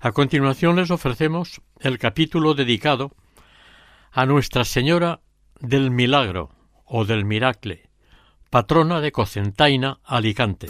A continuación les ofrecemos el capítulo dedicado a Nuestra Señora del Milagro o del Miracle, patrona de Cocentaina, Alicante.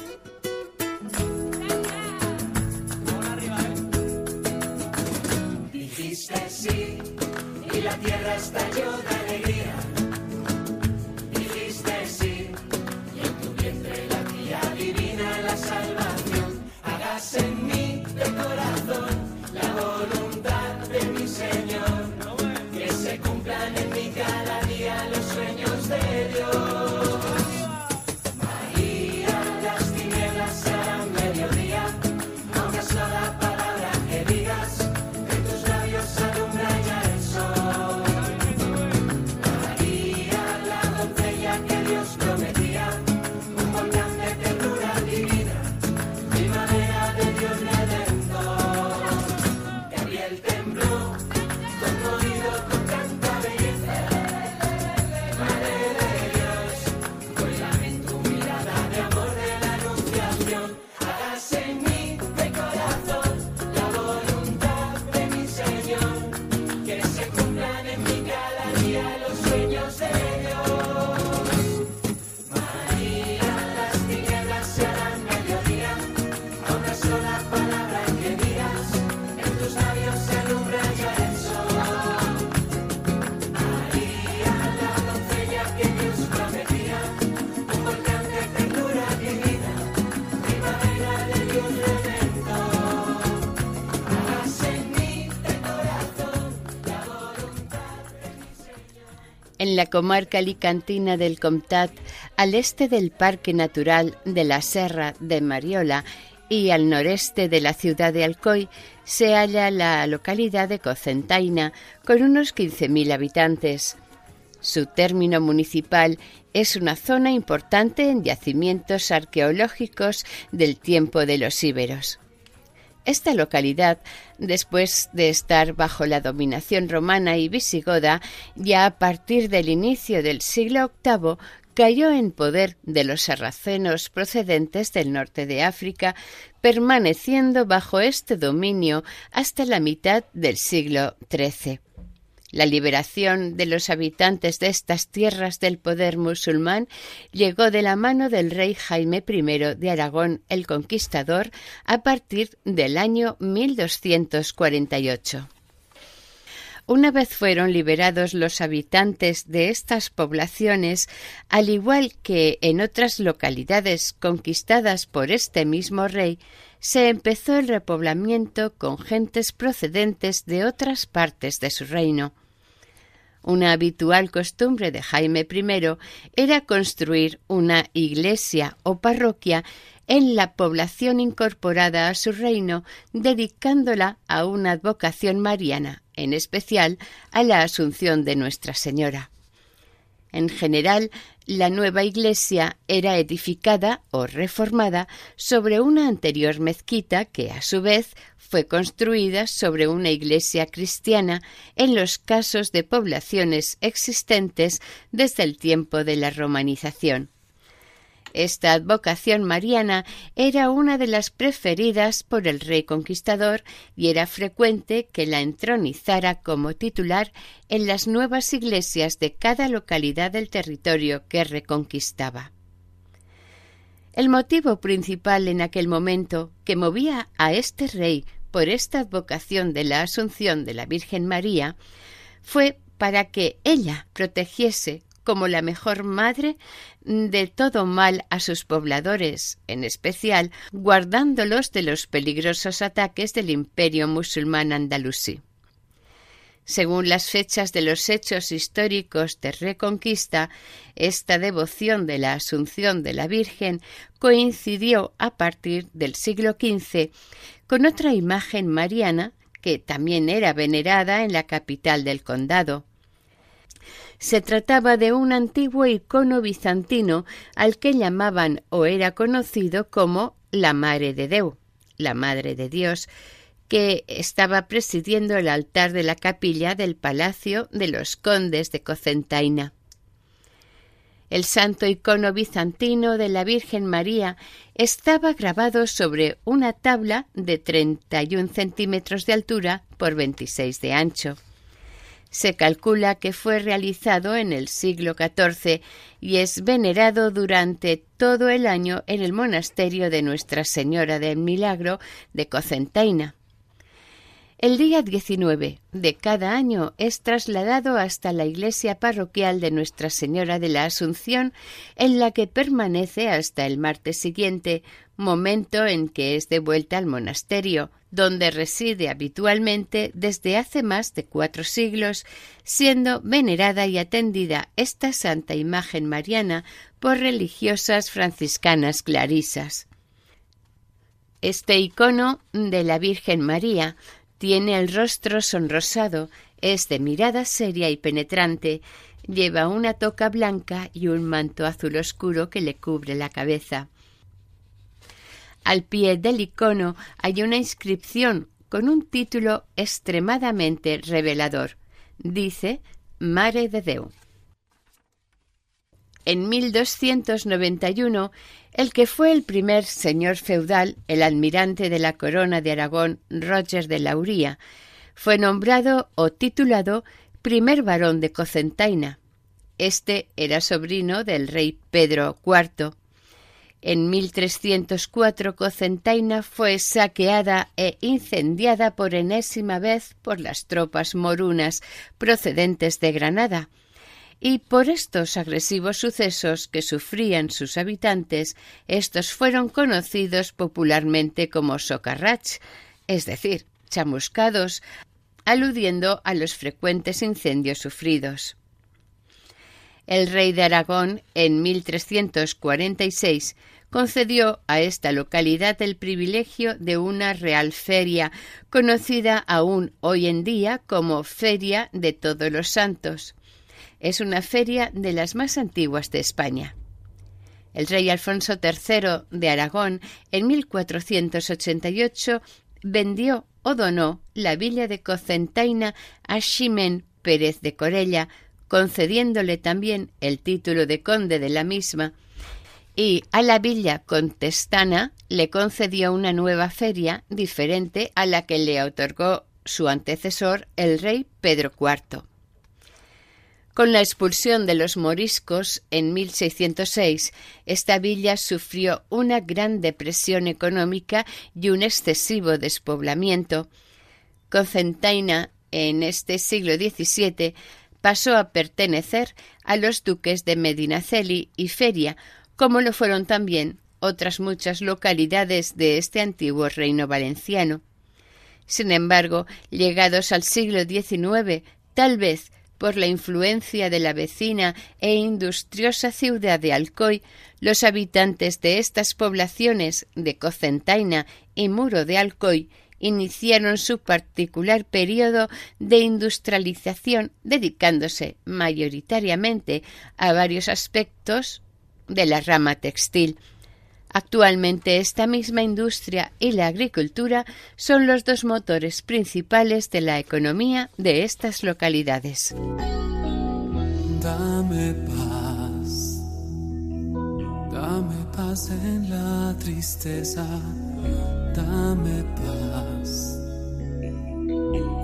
La comarca alicantina del Comtat, al este del Parque Natural de la Serra de Mariola y al noreste de la ciudad de Alcoy, se halla la localidad de Cocentaina, con unos 15.000 habitantes. Su término municipal es una zona importante en yacimientos arqueológicos del tiempo de los íberos. Esta localidad, después de estar bajo la dominación romana y visigoda, ya a partir del inicio del siglo VIII cayó en poder de los sarracenos procedentes del norte de África, permaneciendo bajo este dominio hasta la mitad del siglo XIII. La liberación de los habitantes de estas tierras del poder musulmán llegó de la mano del rey Jaime I de Aragón el Conquistador a partir del año 1248. Una vez fueron liberados los habitantes de estas poblaciones, al igual que en otras localidades conquistadas por este mismo rey, se empezó el repoblamiento con gentes procedentes de otras partes de su reino. Una habitual costumbre de Jaime I era construir una iglesia o parroquia en la población incorporada a su reino, dedicándola a una advocación mariana, en especial a la Asunción de Nuestra Señora. En general, la nueva iglesia era edificada o reformada sobre una anterior mezquita que, a su vez, fue construida sobre una iglesia cristiana en los casos de poblaciones existentes desde el tiempo de la romanización. Esta advocación mariana era una de las preferidas por el rey conquistador y era frecuente que la entronizara como titular en las nuevas iglesias de cada localidad del territorio que reconquistaba. El motivo principal en aquel momento que movía a este rey por esta advocación de la Asunción de la Virgen María fue para que ella protegiese como la mejor madre de todo mal a sus pobladores, en especial guardándolos de los peligrosos ataques del imperio musulmán andalusí. Según las fechas de los hechos históricos de Reconquista, esta devoción de la Asunción de la Virgen coincidió a partir del siglo XV con otra imagen mariana que también era venerada en la capital del condado. Se trataba de un antiguo icono bizantino al que llamaban o era conocido como la Mare de Deu, la Madre de Dios, que estaba presidiendo el altar de la capilla del Palacio de los Condes de Cocentaina. El santo icono bizantino de la Virgen María estaba grabado sobre una tabla de 31 centímetros de altura por 26 de ancho. Se calcula que fue realizado en el siglo XIV y es venerado durante todo el año en el monasterio de Nuestra Señora del Milagro de Cocentaina. El día 19 de cada año es trasladado hasta la iglesia parroquial de Nuestra Señora de la Asunción, en la que permanece hasta el martes siguiente, momento en que es de vuelta al monasterio, donde reside habitualmente desde hace más de cuatro siglos, siendo venerada y atendida esta santa imagen mariana por religiosas franciscanas clarisas. Este icono de la Virgen María tiene el rostro sonrosado, es de mirada seria y penetrante, lleva una toca blanca y un manto azul oscuro que le cubre la cabeza. Al pie del icono hay una inscripción con un título extremadamente revelador. Dice Mare de Deu. En 1291 el que fue el primer señor feudal, el almirante de la corona de Aragón, Roger de Lauría, fue nombrado o titulado primer varón de Cocentaina. Este era sobrino del rey Pedro IV. En 1304 Cocentaina fue saqueada e incendiada por enésima vez por las tropas morunas procedentes de Granada, y por estos agresivos sucesos que sufrían sus habitantes, estos fueron conocidos popularmente como socarrach, es decir, chamuscados, aludiendo a los frecuentes incendios sufridos. El rey de Aragón, en 1346, concedió a esta localidad el privilegio de una real feria, conocida aún hoy en día como Feria de Todos los Santos, es una feria de las más antiguas de España. El rey Alfonso III de Aragón en 1488 vendió o donó la villa de Cocentaina a Ximén Pérez de Corella, concediéndole también el título de conde de la misma, y a la villa contestana le concedió una nueva feria diferente a la que le otorgó su antecesor el rey Pedro IV. Con la expulsión de los moriscos en 1606, esta villa sufrió una gran depresión económica y un excesivo despoblamiento. Concentaina, en este siglo XVII, pasó a pertenecer a los duques de Medinaceli y Feria, como lo fueron también otras muchas localidades de este antiguo reino valenciano. Sin embargo, llegados al siglo XIX, tal vez por la influencia de la vecina e industriosa ciudad de Alcoy, los habitantes de estas poblaciones de Cocentaina y Muro de Alcoy iniciaron su particular periodo de industrialización dedicándose mayoritariamente a varios aspectos de la rama textil, Actualmente esta misma industria y la agricultura son los dos motores principales de la economía de estas localidades. Dame paz, dame paz en la tristeza, dame paz.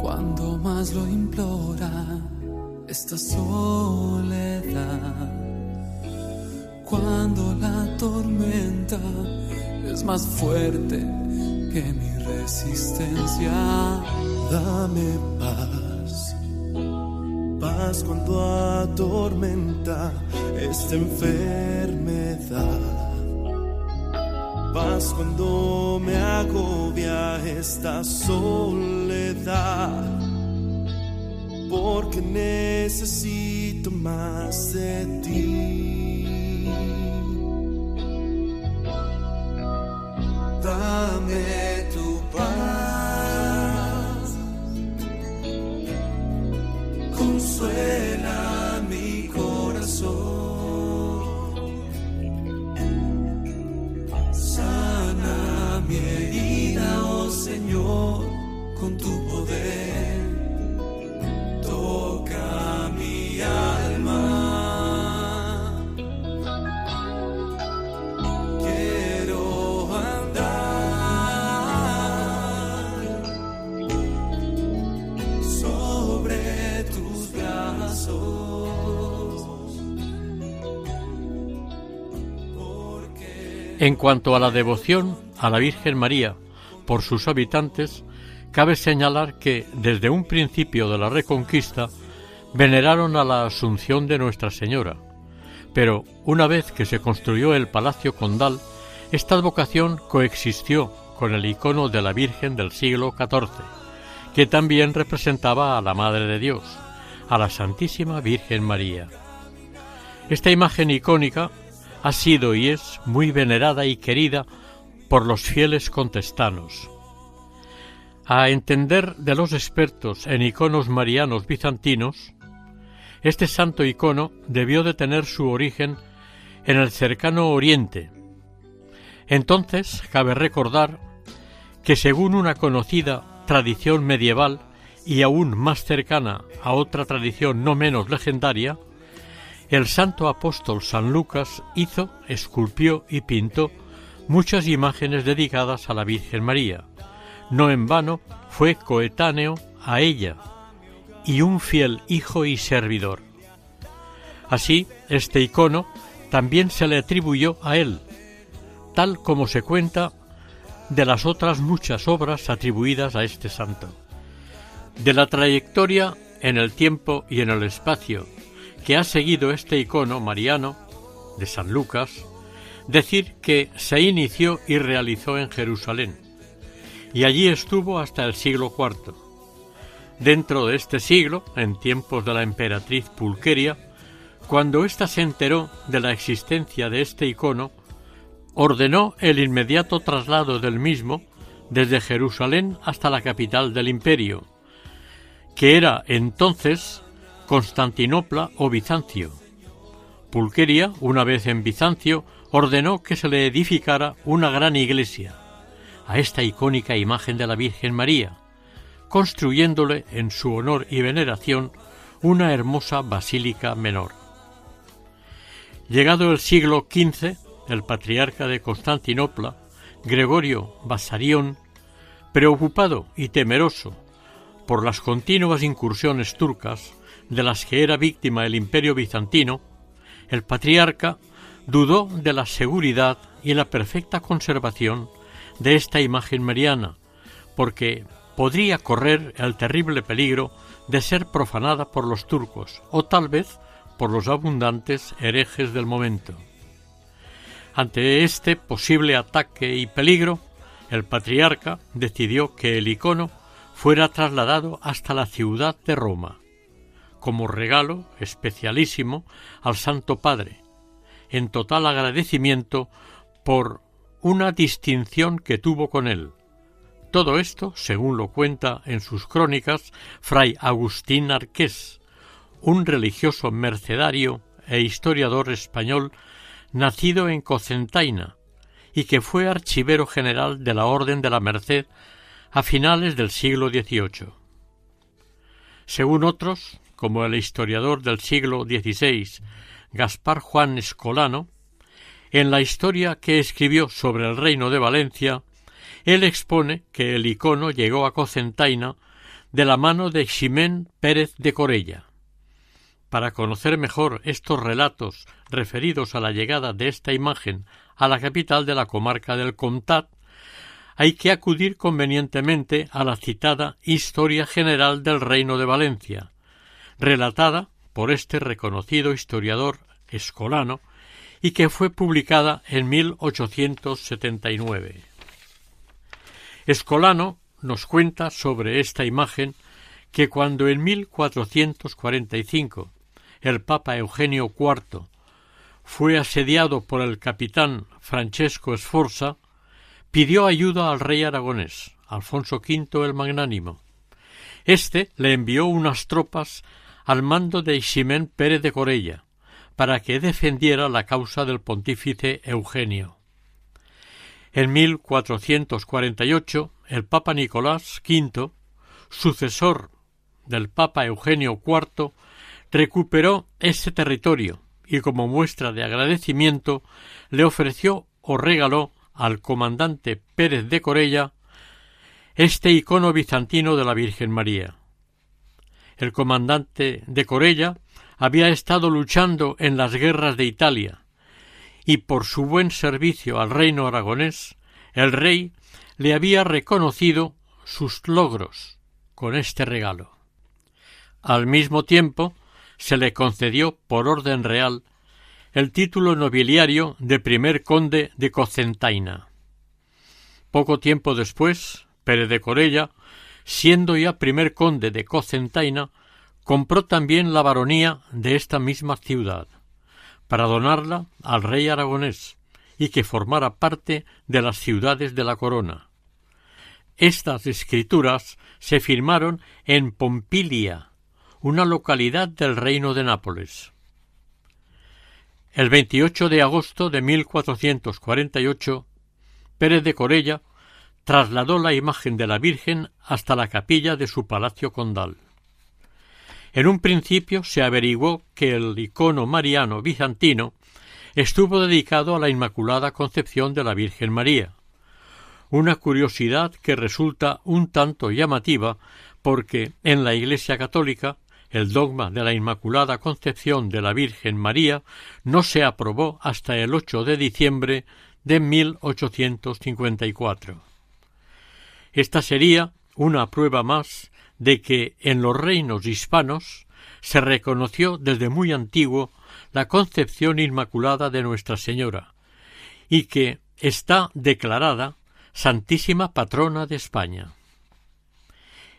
Cuando más lo implora esta soledad cuando la tormenta es más fuerte que mi resistencia. Dame paz, paz cuando atormenta esta enfermedad. Paz cuando me agobia esta soledad porque necesito más de ti. Dame tu En cuanto a la devoción a la Virgen María por sus habitantes, cabe señalar que desde un principio de la Reconquista veneraron a la Asunción de Nuestra Señora, pero una vez que se construyó el Palacio Condal, esta advocación coexistió con el icono de la Virgen del siglo XIV, que también representaba a la Madre de Dios, a la Santísima Virgen María. Esta imagen icónica ha sido y es muy venerada y querida por los fieles contestanos. A entender de los expertos en iconos marianos bizantinos, este santo icono debió de tener su origen en el cercano Oriente. Entonces, cabe recordar que según una conocida tradición medieval y aún más cercana a otra tradición no menos legendaria, el santo apóstol San Lucas hizo, esculpió y pintó muchas imágenes dedicadas a la Virgen María. No en vano fue coetáneo a ella y un fiel hijo y servidor. Así, este icono también se le atribuyó a él, tal como se cuenta de las otras muchas obras atribuidas a este santo. De la trayectoria en el tiempo y en el espacio que ha seguido este icono mariano de San Lucas, decir que se inició y realizó en Jerusalén, y allí estuvo hasta el siglo IV. Dentro de este siglo, en tiempos de la emperatriz Pulqueria, cuando ésta se enteró de la existencia de este icono, ordenó el inmediato traslado del mismo desde Jerusalén hasta la capital del imperio, que era entonces Constantinopla o Bizancio. Pulqueria, una vez en Bizancio, ordenó que se le edificara una gran iglesia a esta icónica imagen de la Virgen María, construyéndole en su honor y veneración una hermosa basílica menor. Llegado el siglo XV, el patriarca de Constantinopla, Gregorio Basarión, preocupado y temeroso por las continuas incursiones turcas de las que era víctima el imperio bizantino, el patriarca dudó de la seguridad y la perfecta conservación de esta imagen mariana, porque podría correr el terrible peligro de ser profanada por los turcos o tal vez por los abundantes herejes del momento. Ante este posible ataque y peligro, el patriarca decidió que el icono fuera trasladado hasta la ciudad de Roma, como regalo especialísimo al Santo Padre, en total agradecimiento por una distinción que tuvo con él. Todo esto, según lo cuenta en sus crónicas Fray Agustín Arqués, un religioso mercedario e historiador español nacido en Cocentaina y que fue archivero general de la Orden de la Merced a finales del siglo XVIII. Según otros, como el historiador del siglo XVI, Gaspar Juan Escolano, en la historia que escribió sobre el reino de Valencia, él expone que el icono llegó a Cocentaina de la mano de Ximén Pérez de Corella. Para conocer mejor estos relatos referidos a la llegada de esta imagen a la capital de la comarca del Comtat, hay que acudir convenientemente a la citada Historia General del Reino de Valencia, relatada por este reconocido historiador escolano y que fue publicada en 1879. Escolano nos cuenta sobre esta imagen que cuando en 1445 el Papa Eugenio IV fue asediado por el capitán Francesco Sforza, pidió ayuda al rey aragonés, Alfonso V el Magnánimo. Este le envió unas tropas al mando de Ximén Pérez de Corella, para que defendiera la causa del pontífice Eugenio. En 1448, el Papa Nicolás V, sucesor del Papa Eugenio IV, recuperó ese territorio y como muestra de agradecimiento le ofreció o regaló al comandante Pérez de Corella este icono bizantino de la Virgen María. El comandante de Corella había estado luchando en las guerras de Italia y por su buen servicio al reino aragonés, el rey le había reconocido sus logros con este regalo. Al mismo tiempo, se le concedió por orden real el título nobiliario de primer conde de Cocentaina. Poco tiempo después, Pérez de Corella, siendo ya primer conde de Cocentaina, compró también la baronía de esta misma ciudad, para donarla al rey aragonés y que formara parte de las ciudades de la corona. Estas escrituras se firmaron en Pompilia, una localidad del reino de Nápoles. El 28 de agosto de 1448, Pérez de Corella trasladó la imagen de la Virgen hasta la capilla de su palacio condal. En un principio se averiguó que el icono mariano bizantino estuvo dedicado a la Inmaculada Concepción de la Virgen María, una curiosidad que resulta un tanto llamativa porque en la Iglesia católica el dogma de la Inmaculada Concepción de la Virgen María no se aprobó hasta el 8 de diciembre de 1854. Esta sería una prueba más de que en los reinos hispanos se reconoció desde muy antiguo la concepción inmaculada de Nuestra Señora y que está declarada Santísima Patrona de España.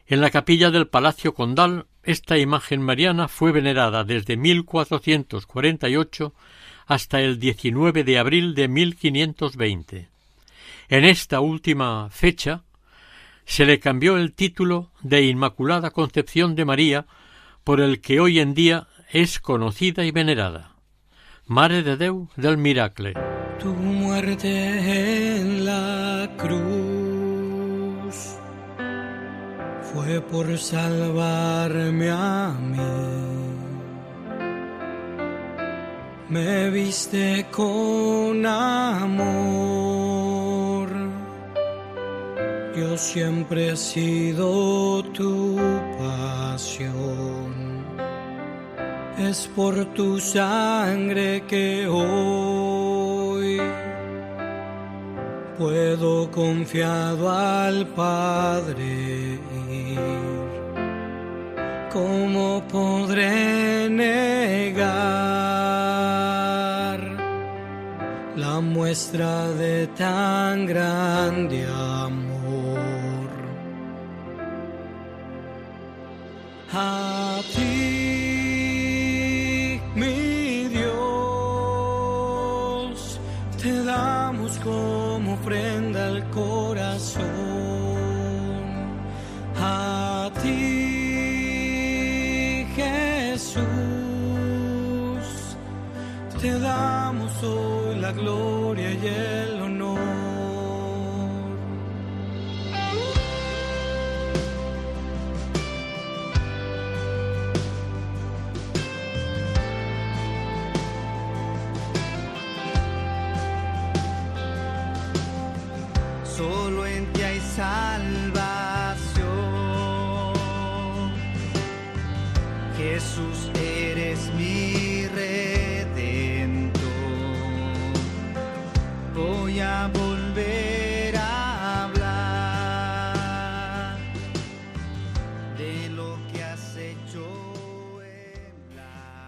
En la capilla del Palacio Condal esta imagen mariana fue venerada desde 1448 hasta el 19 de abril de 1520. En esta última fecha se le cambió el título de Inmaculada Concepción de María por el que hoy en día es conocida y venerada. Mare de Deu del Miracle. Tu muerte en la cruz fue por salvarme a mí. Me viste con amor. Yo siempre he sido tu pasión. Es por tu sangre que hoy puedo confiado al Padre. ¿Cómo podré negar la muestra de tan grande amor? A ti, mi Dios, te damos como ofrenda al corazón.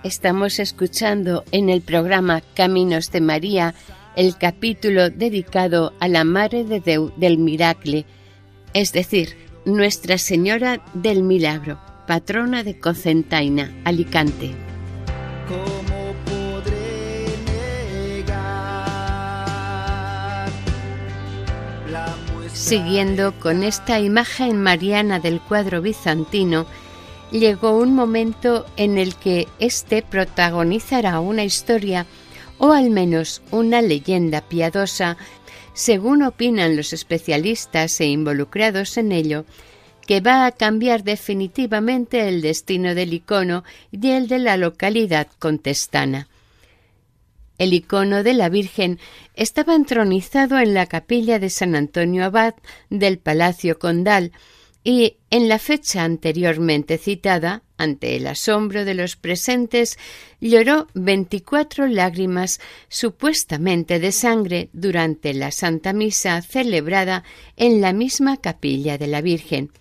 Estamos escuchando en el programa Caminos de María el capítulo dedicado a la Madre de Deu del Miracle, es decir, Nuestra Señora del Milagro, patrona de Cocentaina, Alicante. ¿Cómo podré negar la muestra Siguiendo con esta imagen mariana del cuadro bizantino, llegó un momento en el que éste protagonizará una historia o al menos una leyenda piadosa, según opinan los especialistas e involucrados en ello, que va a cambiar definitivamente el destino del icono y el de la localidad contestana. El icono de la Virgen estaba entronizado en la capilla de San Antonio Abad del Palacio Condal y, en la fecha anteriormente citada, ante el asombro de los presentes, lloró veinticuatro lágrimas supuestamente de sangre durante la Santa Misa celebrada en la misma capilla de la Virgen.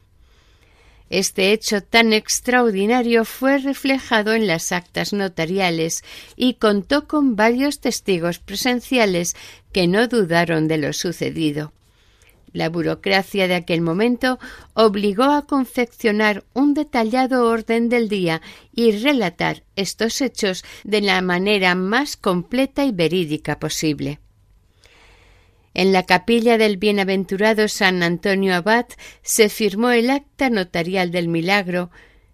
Este hecho tan extraordinario fue reflejado en las actas notariales y contó con varios testigos presenciales que no dudaron de lo sucedido. La burocracia de aquel momento obligó a confeccionar un detallado orden del día y relatar estos hechos de la manera más completa y verídica posible. En la capilla del bienaventurado San Antonio Abad se firmó el acta notarial del milagro.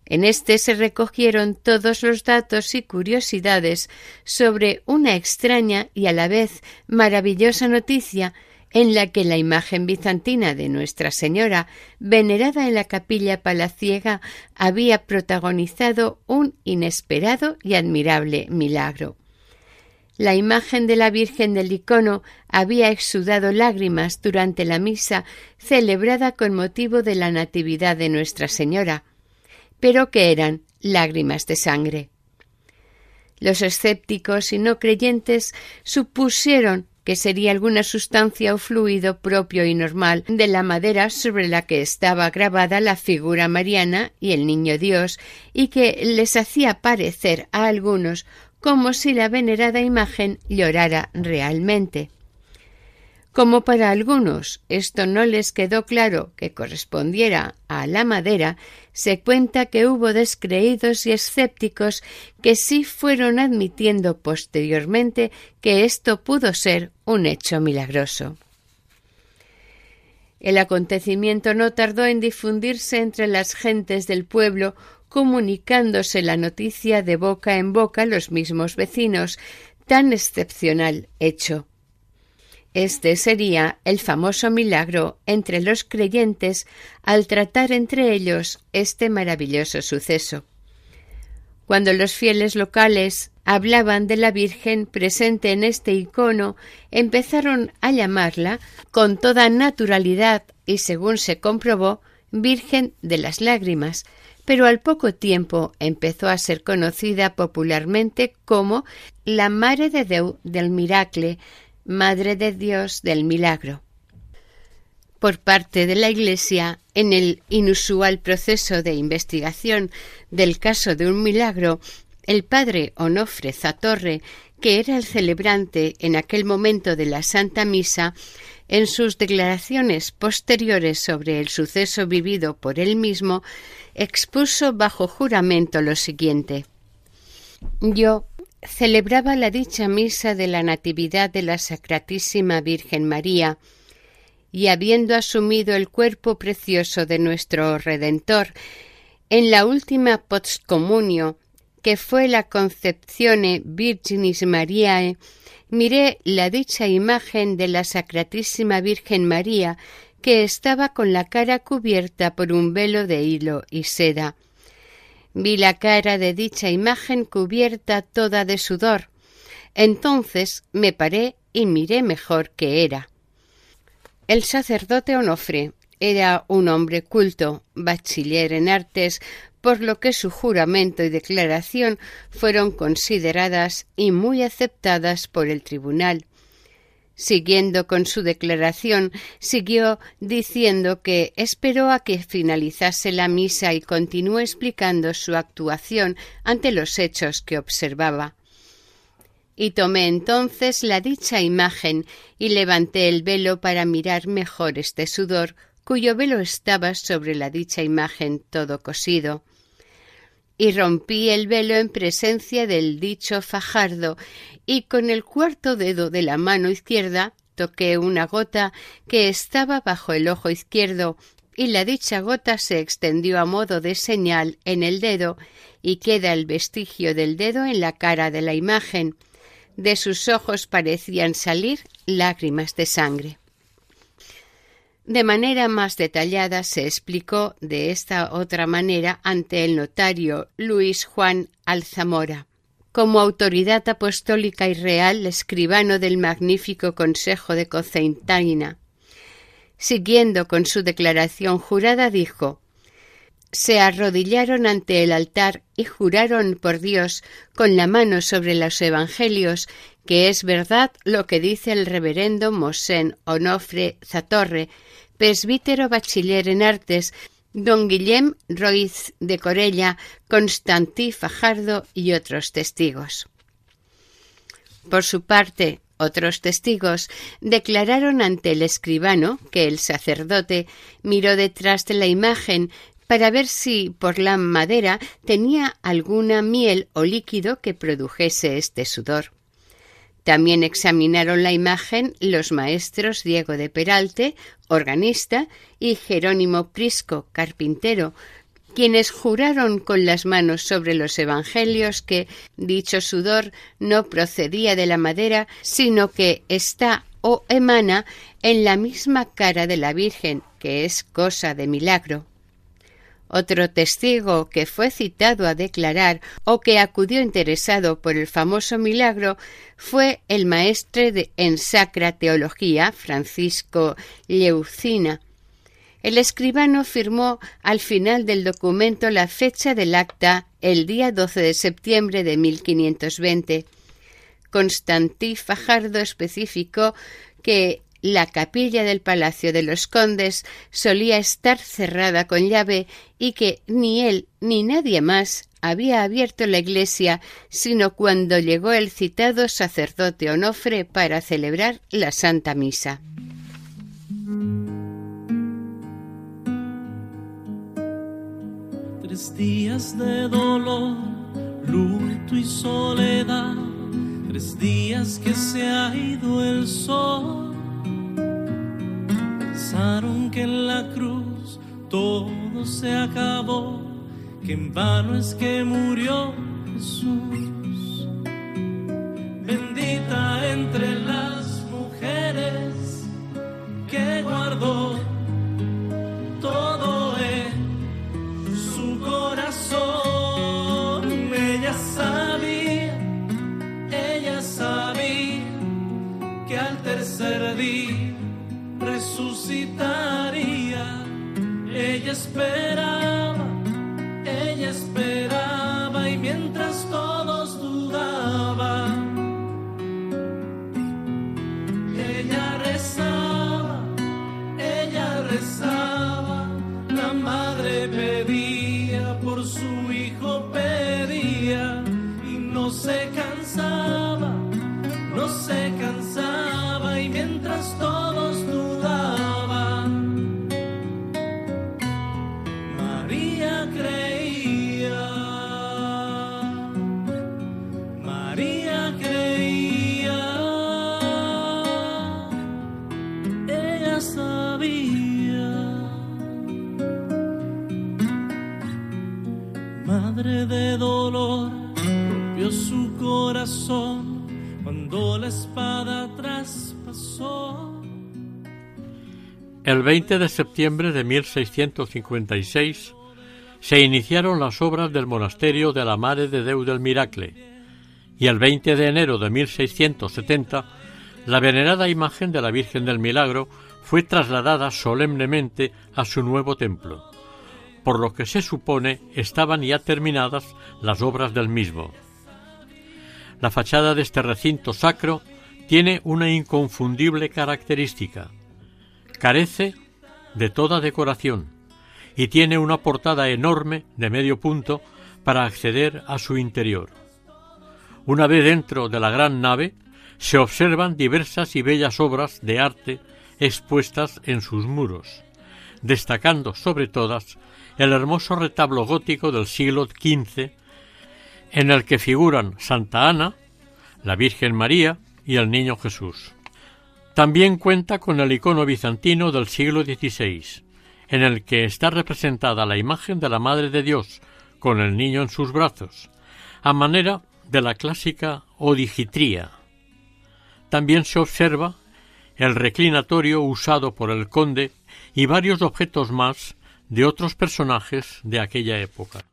En este se recogieron todos los datos y curiosidades sobre una extraña y a la vez maravillosa noticia en la que la imagen bizantina de Nuestra Señora, venerada en la capilla palaciega, había protagonizado un inesperado y admirable milagro. La imagen de la Virgen del icono había exudado lágrimas durante la misa celebrada con motivo de la Natividad de Nuestra Señora, pero que eran lágrimas de sangre. Los escépticos y no creyentes supusieron que sería alguna sustancia o fluido propio y normal de la madera sobre la que estaba grabada la figura mariana y el niño Dios, y que les hacía parecer a algunos como si la venerada imagen llorara realmente. Como para algunos esto no les quedó claro que correspondiera a la madera, se cuenta que hubo descreídos y escépticos que sí fueron admitiendo posteriormente que esto pudo ser un hecho milagroso. El acontecimiento no tardó en difundirse entre las gentes del pueblo, comunicándose la noticia de boca en boca a los mismos vecinos, tan excepcional hecho. Este sería el famoso milagro entre los creyentes al tratar entre ellos este maravilloso suceso. Cuando los fieles locales hablaban de la Virgen presente en este icono, empezaron a llamarla con toda naturalidad y según se comprobó, Virgen de las Lágrimas, pero al poco tiempo empezó a ser conocida popularmente como la Mare de Déu del Miracle, Madre de Dios del Milagro. Por parte de la Iglesia, en el inusual proceso de investigación del caso de un milagro, el padre Onofre Zatorre, que era el celebrante en aquel momento de la Santa Misa, en sus declaraciones posteriores sobre el suceso vivido por él mismo, expuso bajo juramento lo siguiente Yo, celebraba la dicha misa de la Natividad de la Sacratísima Virgen María, y habiendo asumido el cuerpo precioso de nuestro Redentor, en la última postcomunio, que fue la Concepcione Virginis Mariae, miré la dicha imagen de la Sacratísima Virgen María, que estaba con la cara cubierta por un velo de hilo y seda. Vi la cara de dicha imagen cubierta toda de sudor. Entonces me paré y miré mejor qué era. El sacerdote Onofre era un hombre culto, bachiller en artes, por lo que su juramento y declaración fueron consideradas y muy aceptadas por el tribunal. Siguiendo con su declaración, siguió diciendo que esperó a que finalizase la misa y continuó explicando su actuación ante los hechos que observaba. Y tomé entonces la dicha imagen y levanté el velo para mirar mejor este sudor, cuyo velo estaba sobre la dicha imagen todo cosido. Y rompí el velo en presencia del dicho Fajardo, y con el cuarto dedo de la mano izquierda toqué una gota que estaba bajo el ojo izquierdo, y la dicha gota se extendió a modo de señal en el dedo, y queda el vestigio del dedo en la cara de la imagen. De sus ojos parecían salir lágrimas de sangre. De manera más detallada se explicó de esta otra manera ante el notario Luis Juan Alzamora. Como autoridad apostólica y real, escribano del magnífico Consejo de Cocentaina, siguiendo con su declaración jurada, dijo se arrodillaron ante el altar y juraron por Dios con la mano sobre los Evangelios que es verdad lo que dice el reverendo Mosén Onofre Zatorre, presbítero bachiller en artes, don Guillem Roiz de Corella, Constantí Fajardo y otros testigos. Por su parte, otros testigos declararon ante el escribano que el sacerdote miró detrás de la imagen para ver si por la madera tenía alguna miel o líquido que produjese este sudor. También examinaron la imagen los maestros Diego de Peralte, organista, y Jerónimo Prisco, carpintero, quienes juraron con las manos sobre los Evangelios que dicho sudor no procedía de la madera, sino que está o emana en la misma cara de la Virgen, que es cosa de milagro. Otro testigo que fue citado a declarar o que acudió interesado por el famoso milagro fue el maestre de, en Sacra Teología, Francisco Leucina. El escribano firmó al final del documento la fecha del acta el día 12 de septiembre de 1520. Constantí Fajardo especificó que la capilla del Palacio de los Condes solía estar cerrada con llave y que ni él ni nadie más había abierto la iglesia sino cuando llegó el citado sacerdote Onofre para celebrar la Santa Misa. Tres días de dolor, luto y soledad, tres días que se ha ido el sol pensaron que en la cruz todo se acabó, que en vano es que murió Jesús. El 20 de septiembre de 1656 se iniciaron las obras del monasterio de la Mare de Déu del Miracle y el 20 de enero de 1670 la venerada imagen de la Virgen del Milagro fue trasladada solemnemente a su nuevo templo, por lo que se supone estaban ya terminadas las obras del mismo. La fachada de este recinto sacro tiene una inconfundible característica. Carece de toda decoración y tiene una portada enorme de medio punto para acceder a su interior. Una vez dentro de la gran nave, se observan diversas y bellas obras de arte expuestas en sus muros, destacando sobre todas el hermoso retablo gótico del siglo XV, en el que figuran Santa Ana, la Virgen María y el Niño Jesús. También cuenta con el icono bizantino del siglo XVI, en el que está representada la imagen de la Madre de Dios con el niño en sus brazos, a manera de la clásica odigitría. También se observa el reclinatorio usado por el conde y varios objetos más de otros personajes de aquella época.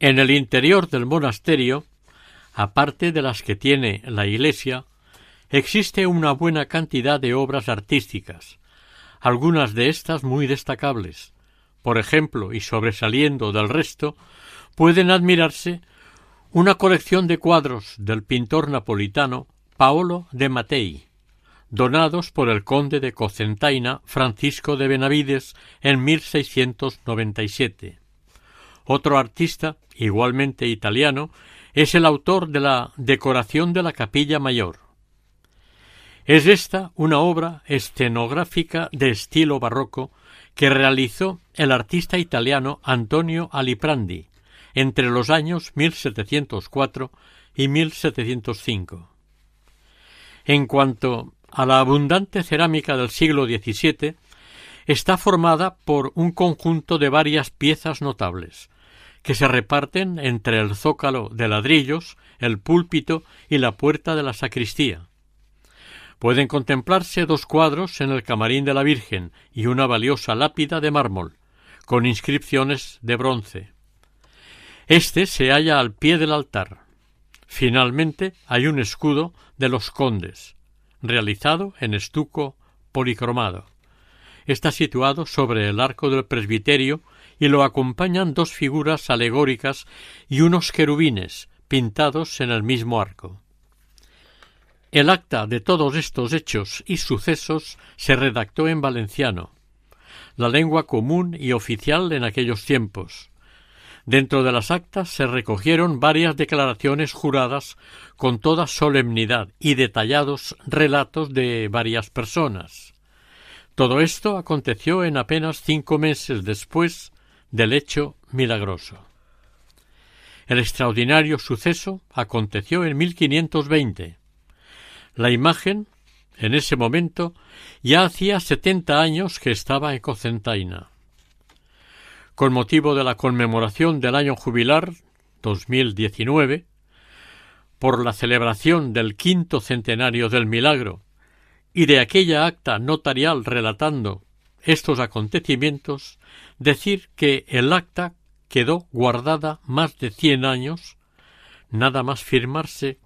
En el interior del monasterio, aparte de las que tiene la iglesia, existe una buena cantidad de obras artísticas, algunas de estas muy destacables. Por ejemplo, y sobresaliendo del resto, pueden admirarse una colección de cuadros del pintor napolitano Paolo de Mattei, donados por el conde de Cocentaina Francisco de Benavides en 1697. Otro artista, igualmente italiano, es el autor de la decoración de la capilla mayor. Es esta una obra escenográfica de estilo barroco que realizó el artista italiano Antonio Aliprandi entre los años 1704 y 1705. En cuanto a la abundante cerámica del siglo XVII, está formada por un conjunto de varias piezas notables, que se reparten entre el zócalo de ladrillos, el púlpito y la puerta de la sacristía. Pueden contemplarse dos cuadros en el camarín de la Virgen y una valiosa lápida de mármol, con inscripciones de bronce. Este se halla al pie del altar. Finalmente hay un escudo de los condes, realizado en estuco policromado. Está situado sobre el arco del presbiterio y lo acompañan dos figuras alegóricas y unos querubines pintados en el mismo arco. El acta de todos estos hechos y sucesos se redactó en valenciano, la lengua común y oficial en aquellos tiempos. Dentro de las actas se recogieron varias declaraciones juradas con toda solemnidad y detallados relatos de varias personas. Todo esto aconteció en apenas cinco meses después del hecho milagroso. El extraordinario suceso aconteció en 1520. La imagen, en ese momento, ya hacía setenta años que estaba en Cocentaina. Con motivo de la conmemoración del año jubilar 2019, por la celebración del quinto centenario del milagro y de aquella acta notarial relatando estos acontecimientos, decir que el acta quedó guardada más de cien años, nada más firmarse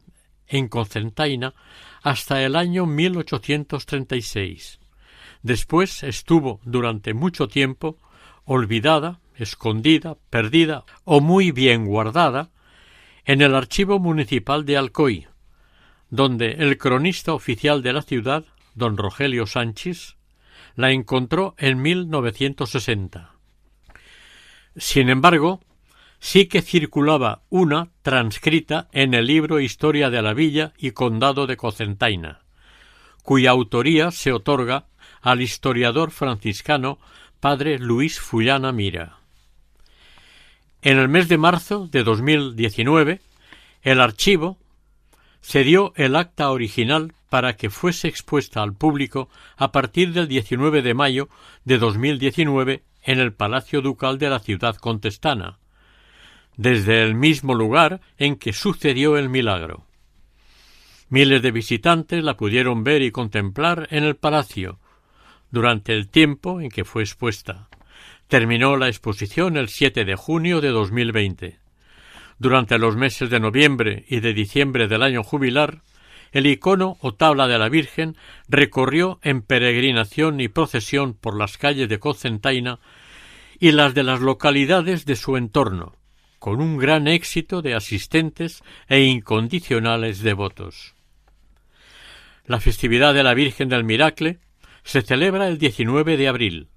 en Cocentaina hasta el año 1836. Después estuvo durante mucho tiempo olvidada, escondida, perdida o muy bien guardada en el archivo municipal de Alcoy, donde el cronista oficial de la ciudad, don Rogelio Sánchez, la encontró en 1960. Sin embargo, sí que circulaba una transcrita en el libro Historia de la Villa y Condado de Cocentaina, cuya autoría se otorga al historiador franciscano padre Luis Fullana Mira. En el mes de marzo de 2019, el archivo cedió el acta original para que fuese expuesta al público a partir del 19 de mayo de 2019 en el Palacio Ducal de la ciudad contestana, desde el mismo lugar en que sucedió el milagro. Miles de visitantes la pudieron ver y contemplar en el palacio durante el tiempo en que fue expuesta. Terminó la exposición el 7 de junio de 2020. Durante los meses de noviembre y de diciembre del año jubilar, el icono o tabla de la Virgen recorrió en peregrinación y procesión por las calles de Cocentaina y las de las localidades de su entorno, con un gran éxito de asistentes e incondicionales devotos. La festividad de la Virgen del Miracle se celebra el 19 de abril,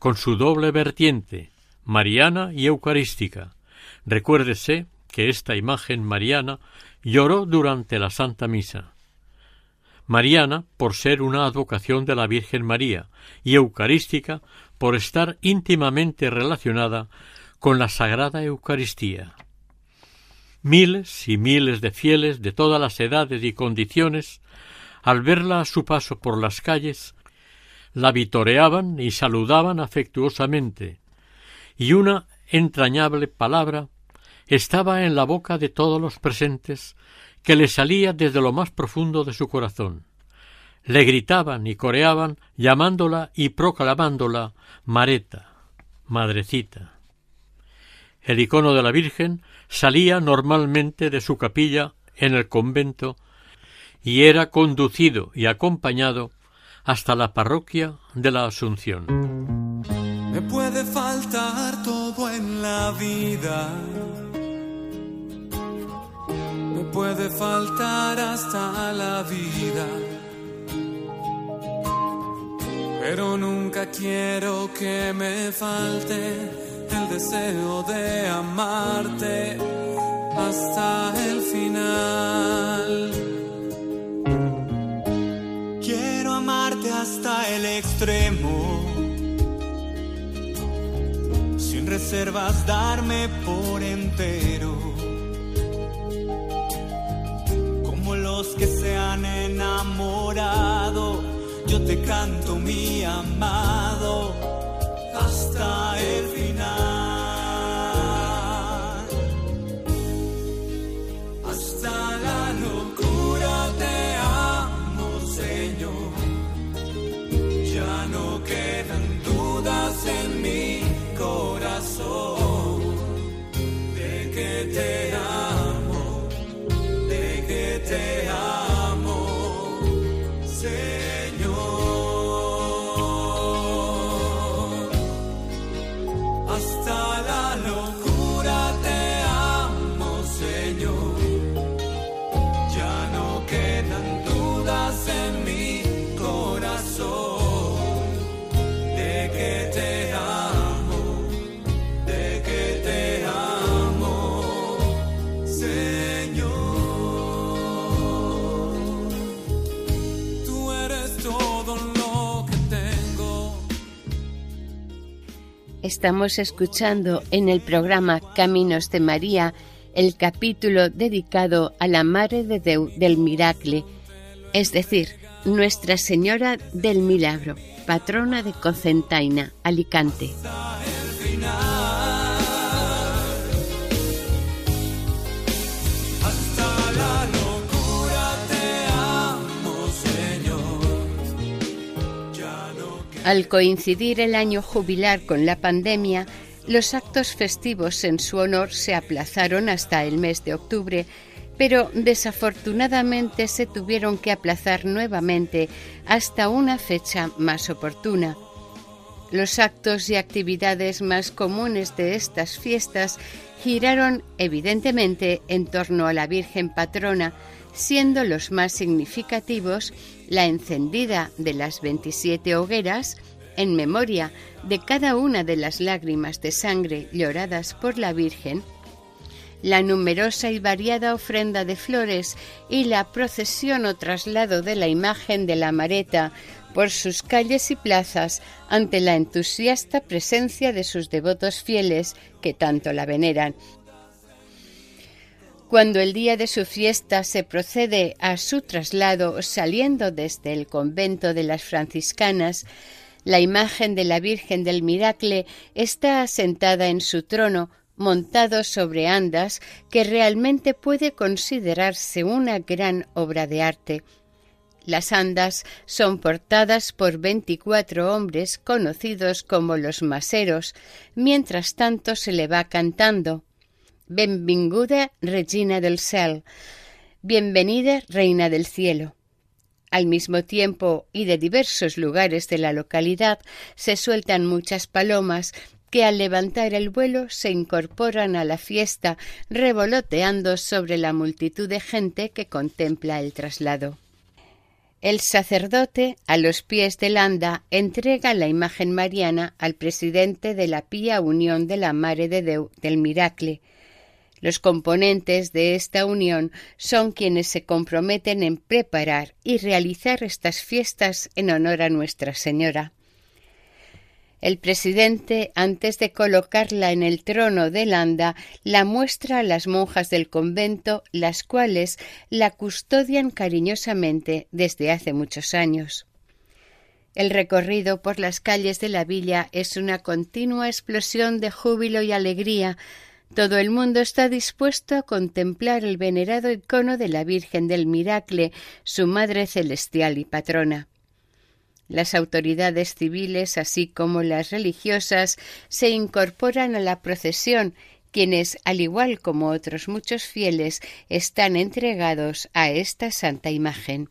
con su doble vertiente, mariana y eucarística. Recuérdese que esta imagen mariana lloró durante la Santa Misa. mariana por ser una advocación de la Virgen María y eucarística por estar íntimamente relacionada con la Sagrada Eucaristía. Miles y miles de fieles de todas las edades y condiciones, al verla a su paso por las calles, la vitoreaban y saludaban afectuosamente, y una entrañable palabra estaba en la boca de todos los presentes que le salía desde lo más profundo de su corazón. Le gritaban y coreaban llamándola y proclamándola Mareta, Madrecita. El icono de la Virgen salía normalmente de su capilla en el convento y era conducido y acompañado hasta la parroquia de la Asunción. Me puede faltar todo en la vida. Me puede faltar hasta la vida. Pero nunca quiero que me falte el deseo de amarte hasta el final. Quiero amarte hasta el extremo, sin reservas darme por entero, como los que se han enamorado, te canto mi amado hasta el final. Estamos escuchando en el programa Caminos de María el capítulo dedicado a la Madre de Deu del Miracle, es decir, Nuestra Señora del Milagro, patrona de Cocentaina, Alicante. Al coincidir el año jubilar con la pandemia, los actos festivos en su honor se aplazaron hasta el mes de octubre, pero desafortunadamente se tuvieron que aplazar nuevamente hasta una fecha más oportuna. Los actos y actividades más comunes de estas fiestas giraron evidentemente en torno a la Virgen Patrona, siendo los más significativos la encendida de las 27 hogueras en memoria de cada una de las lágrimas de sangre lloradas por la Virgen, la numerosa y variada ofrenda de flores y la procesión o traslado de la imagen de la Mareta por sus calles y plazas ante la entusiasta presencia de sus devotos fieles que tanto la veneran. Cuando el día de su fiesta se procede a su traslado saliendo desde el convento de las franciscanas, la imagen de la Virgen del Miracle está asentada en su trono, montado sobre andas, que realmente puede considerarse una gran obra de arte. Las andas son portadas por veinticuatro hombres conocidos como los maseros, mientras tanto se le va cantando Benvinguda Regina del Cel, Bienvenida Reina del Cielo. Al mismo tiempo y de diversos lugares de la localidad se sueltan muchas palomas que al levantar el vuelo se incorporan a la fiesta revoloteando sobre la multitud de gente que contempla el traslado. El sacerdote, a los pies del anda, entrega la imagen mariana al presidente de la Pía Unión de la Mare de Deu del Miracle. Los componentes de esta unión son quienes se comprometen en preparar y realizar estas fiestas en honor a Nuestra Señora. El presidente, antes de colocarla en el trono de Landa, la muestra a las monjas del convento, las cuales la custodian cariñosamente desde hace muchos años. El recorrido por las calles de la villa es una continua explosión de júbilo y alegría. Todo el mundo está dispuesto a contemplar el venerado icono de la Virgen del Miracle, su Madre Celestial y patrona. Las autoridades civiles, así como las religiosas, se incorporan a la procesión, quienes, al igual como otros muchos fieles, están entregados a esta santa imagen.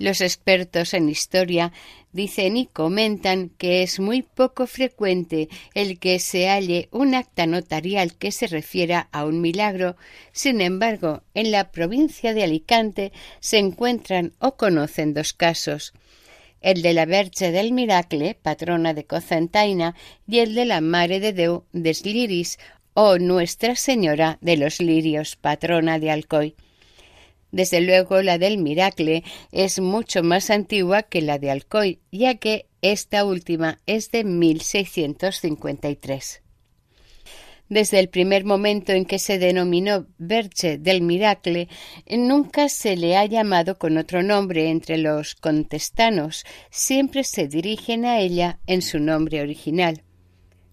Los expertos en historia dicen y comentan que es muy poco frecuente el que se halle un acta notarial que se refiera a un milagro. Sin embargo, en la provincia de Alicante se encuentran o conocen dos casos el de la Verge del Miracle, patrona de Cocentaina, y el de la Mare de Deu des Liris, o Nuestra Señora de los Lirios, patrona de Alcoy. Desde luego la del Miracle es mucho más antigua que la de Alcoy, ya que esta última es de 1653. Desde el primer momento en que se denominó Verge del Miracle, nunca se le ha llamado con otro nombre entre los contestanos, siempre se dirigen a ella en su nombre original.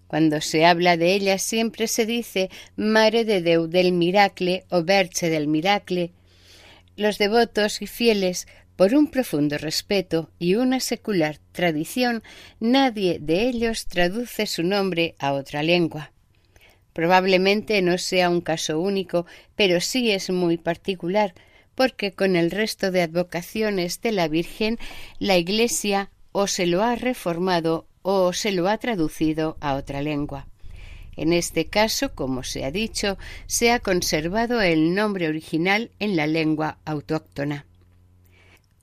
Cuando se habla de ella siempre se dice Mare de Deu del Miracle o Verge del Miracle. Los devotos y fieles por un profundo respeto y una secular tradición, nadie de ellos traduce su nombre a otra lengua. Probablemente no sea un caso único, pero sí es muy particular, porque con el resto de advocaciones de la Virgen, la Iglesia o se lo ha reformado o se lo ha traducido a otra lengua. En este caso, como se ha dicho, se ha conservado el nombre original en la lengua autóctona.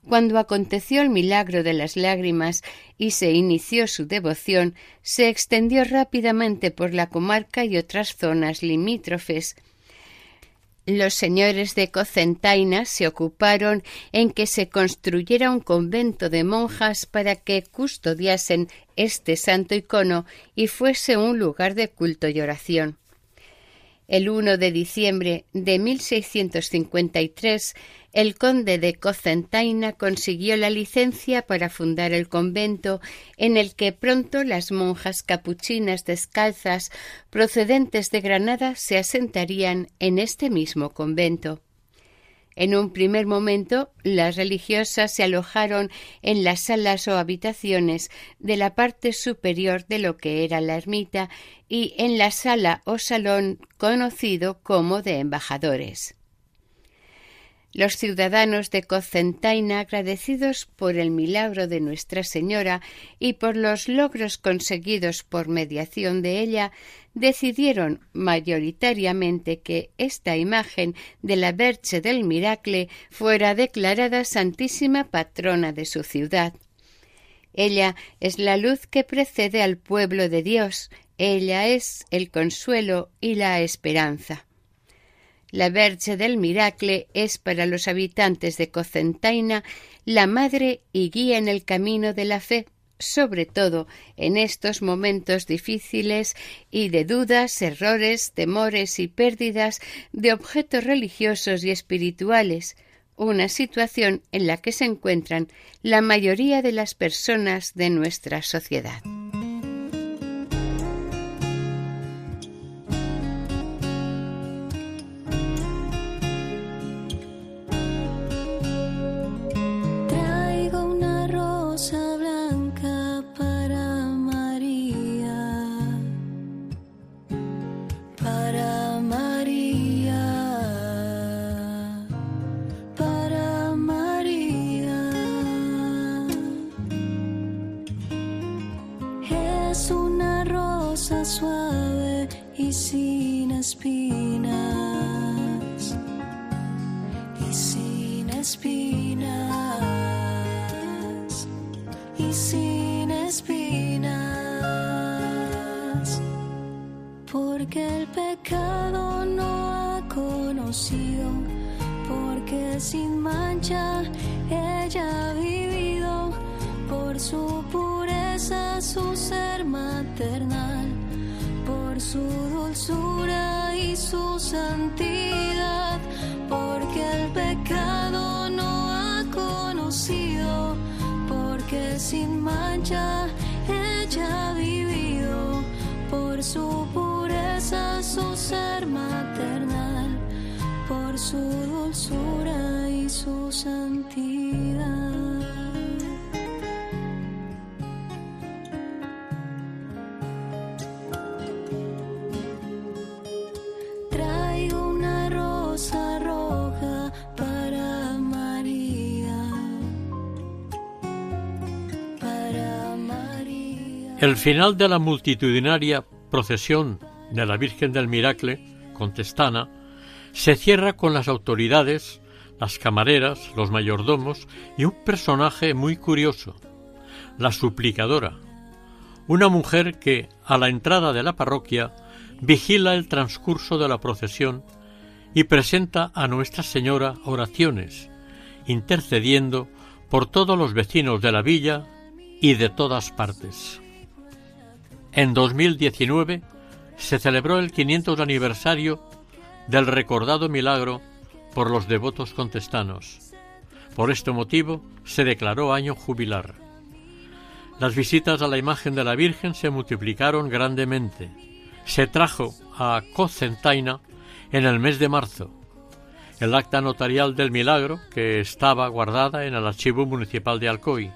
Cuando aconteció el milagro de las lágrimas y se inició su devoción, se extendió rápidamente por la comarca y otras zonas limítrofes. Los señores de Cocentaina se ocuparon en que se construyera un convento de monjas para que custodiasen este santo icono y fuese un lugar de culto y oración. El 1 de diciembre de 1653, el conde de Cocentaina consiguió la licencia para fundar el convento, en el que pronto las monjas capuchinas descalzas procedentes de Granada se asentarían en este mismo convento. En un primer momento, las religiosas se alojaron en las salas o habitaciones de la parte superior de lo que era la ermita y en la sala o salón conocido como de embajadores. Los ciudadanos de Cocentaina, agradecidos por el milagro de Nuestra Señora y por los logros conseguidos por mediación de ella, decidieron mayoritariamente que esta imagen de la Verche del Miracle fuera declarada Santísima Patrona de su ciudad. Ella es la luz que precede al pueblo de Dios, ella es el consuelo y la esperanza. La Verge del Miracle es para los habitantes de Cocentaina la madre y guía en el camino de la fe, sobre todo en estos momentos difíciles y de dudas, errores, temores y pérdidas de objetos religiosos y espirituales, una situación en la que se encuentran la mayoría de las personas de nuestra sociedad. Y sin espinas. Por porque el pecado no ha conocido, porque sin mancha ella ha vivido, por su pureza, su ser maternal, por su dulzura y su santidad, porque sin mancha ella ha vivido por su pureza, su ser maternal, por su dulzura y su santidad. El final de la multitudinaria procesión de la Virgen del Miracle, contestana, se cierra con las autoridades, las camareras, los mayordomos y un personaje muy curioso, la suplicadora, una mujer que, a la entrada de la parroquia, vigila el transcurso de la procesión y presenta a Nuestra Señora oraciones, intercediendo por todos los vecinos de la villa y de todas partes. En 2019 se celebró el 500 aniversario del recordado milagro por los devotos contestanos. Por este motivo se declaró año jubilar. Las visitas a la imagen de la Virgen se multiplicaron grandemente. Se trajo a Cocentaina en el mes de marzo. El acta notarial del milagro, que estaba guardada en el archivo municipal de Alcoy,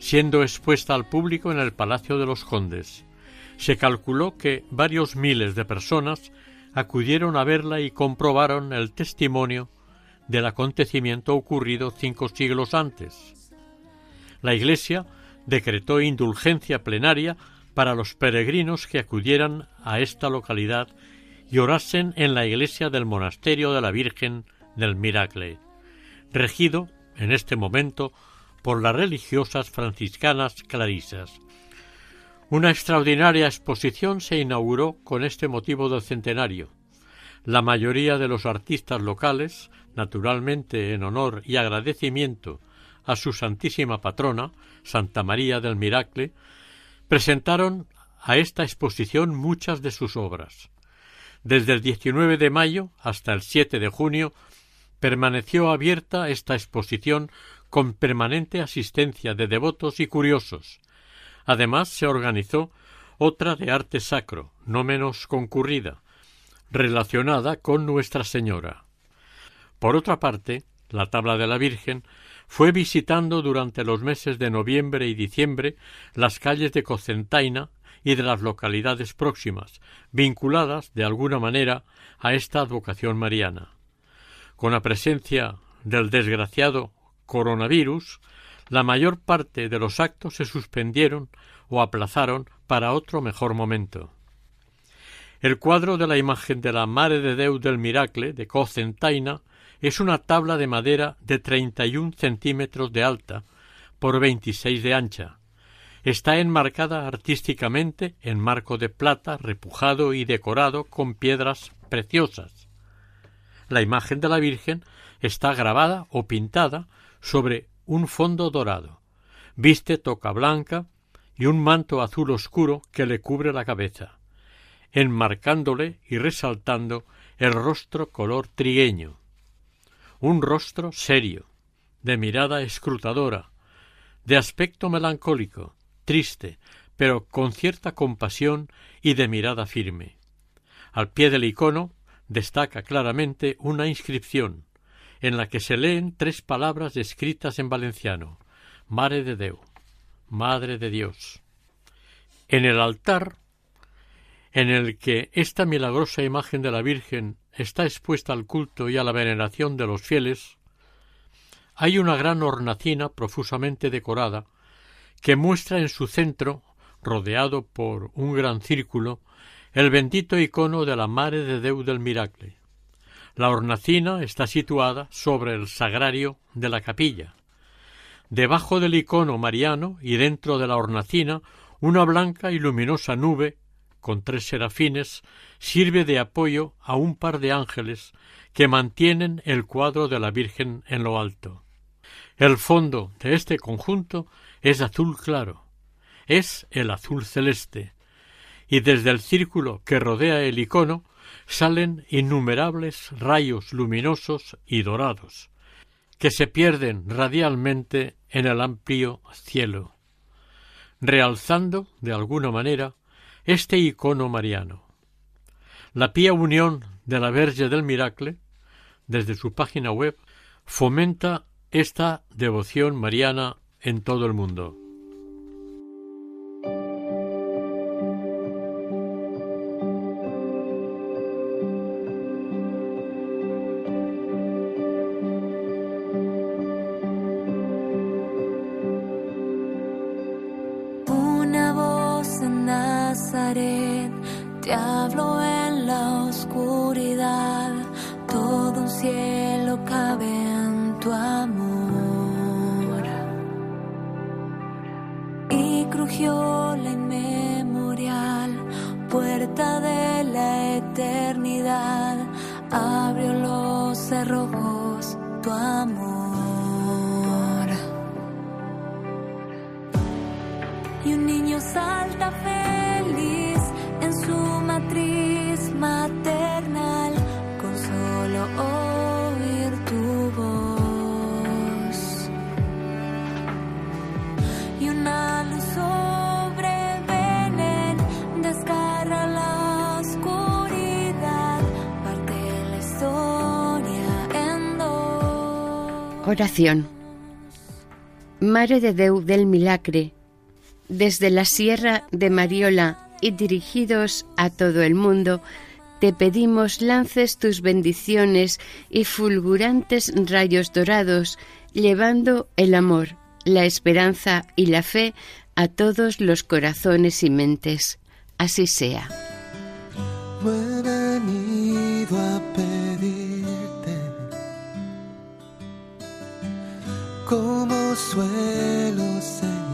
siendo expuesta al público en el Palacio de los Condes. Se calculó que varios miles de personas acudieron a verla y comprobaron el testimonio del acontecimiento ocurrido cinco siglos antes. La Iglesia decretó indulgencia plenaria para los peregrinos que acudieran a esta localidad y orasen en la iglesia del monasterio de la Virgen del Miracle, regido en este momento por las religiosas franciscanas clarisas. Una extraordinaria exposición se inauguró con este motivo del centenario. La mayoría de los artistas locales, naturalmente en honor y agradecimiento a su Santísima Patrona, Santa María del Miracle, presentaron a esta exposición muchas de sus obras. Desde el 19 de mayo hasta el 7 de junio permaneció abierta esta exposición con permanente asistencia de devotos y curiosos. Además se organizó otra de arte sacro, no menos concurrida, relacionada con Nuestra Señora. Por otra parte, la tabla de la Virgen fue visitando durante los meses de noviembre y diciembre las calles de Cocentaina y de las localidades próximas, vinculadas de alguna manera a esta advocación mariana. Con la presencia del desgraciado coronavirus, la mayor parte de los actos se suspendieron o aplazaron para otro mejor momento. El cuadro de la imagen de la Mare de Déu del Miracle de Cocentaina es una tabla de madera de 31 centímetros de alta por 26 de ancha. Está enmarcada artísticamente en marco de plata repujado y decorado con piedras preciosas. La imagen de la Virgen está grabada o pintada sobre un fondo dorado. Viste toca blanca y un manto azul oscuro que le cubre la cabeza, enmarcándole y resaltando el rostro color trigueño un rostro serio, de mirada escrutadora, de aspecto melancólico, triste, pero con cierta compasión y de mirada firme. Al pie del icono destaca claramente una inscripción, en la que se leen tres palabras escritas en valenciano Mare de Deu, Madre de Dios. En el altar, en el que esta milagrosa imagen de la Virgen está expuesta al culto y a la veneración de los fieles, hay una gran hornacina profusamente decorada que muestra en su centro, rodeado por un gran círculo, el bendito icono de la Mare de Deu del Miracle. La hornacina está situada sobre el sagrario de la capilla. Debajo del icono mariano y dentro de la hornacina una blanca y luminosa nube con tres serafines, sirve de apoyo a un par de ángeles que mantienen el cuadro de la Virgen en lo alto. El fondo de este conjunto es azul claro, es el azul celeste, y desde el círculo que rodea el icono salen innumerables rayos luminosos y dorados, que se pierden radialmente en el amplio cielo, realzando, de alguna manera, este icono mariano. La pía unión de la Verge del Miracle, desde su página web, fomenta esta devoción mariana en todo el mundo. Oración. Mare de Déu del Milagre, desde la Sierra de Mariola y dirigidos a todo el mundo, te pedimos lances tus bendiciones y fulgurantes rayos dorados, llevando el amor, la esperanza y la fe a todos los corazones y mentes. Así sea. Como suelo, Señor.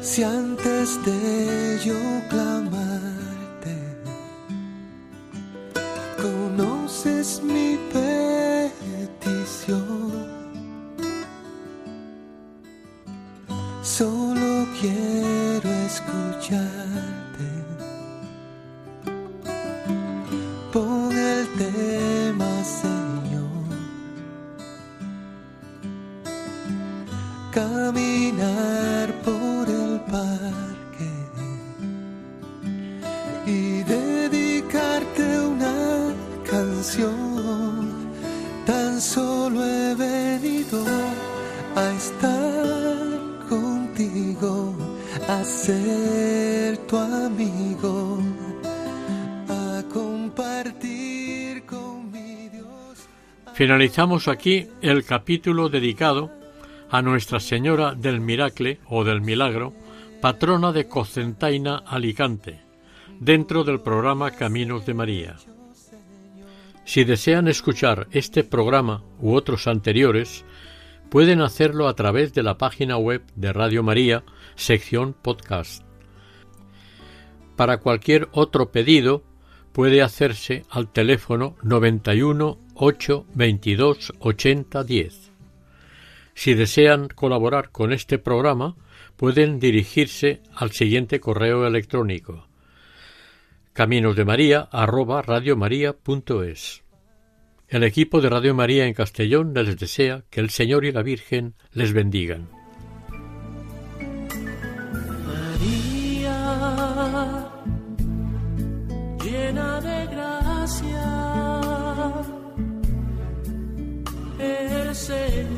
Si antes de yo clamarte, conoces mi petición. Solo quiero escucharte. Pon el tema. Caminar por el parque y dedicarte una canción. Tan solo he venido a estar contigo, a ser tu amigo, a compartir con mi Dios. Finalizamos aquí el capítulo dedicado a Nuestra Señora del Miracle o del Milagro, patrona de Cocentaina, Alicante, dentro del programa Caminos de María. Si desean escuchar este programa u otros anteriores, pueden hacerlo a través de la página web de Radio María, sección podcast. Para cualquier otro pedido, puede hacerse al teléfono 91 8 22 80 10. Si desean colaborar con este programa, pueden dirigirse al siguiente correo electrónico caminosdemaria@radiomaria.es. El equipo de Radio María en Castellón les desea que el Señor y la Virgen les bendigan. María, llena de gracia, el Señor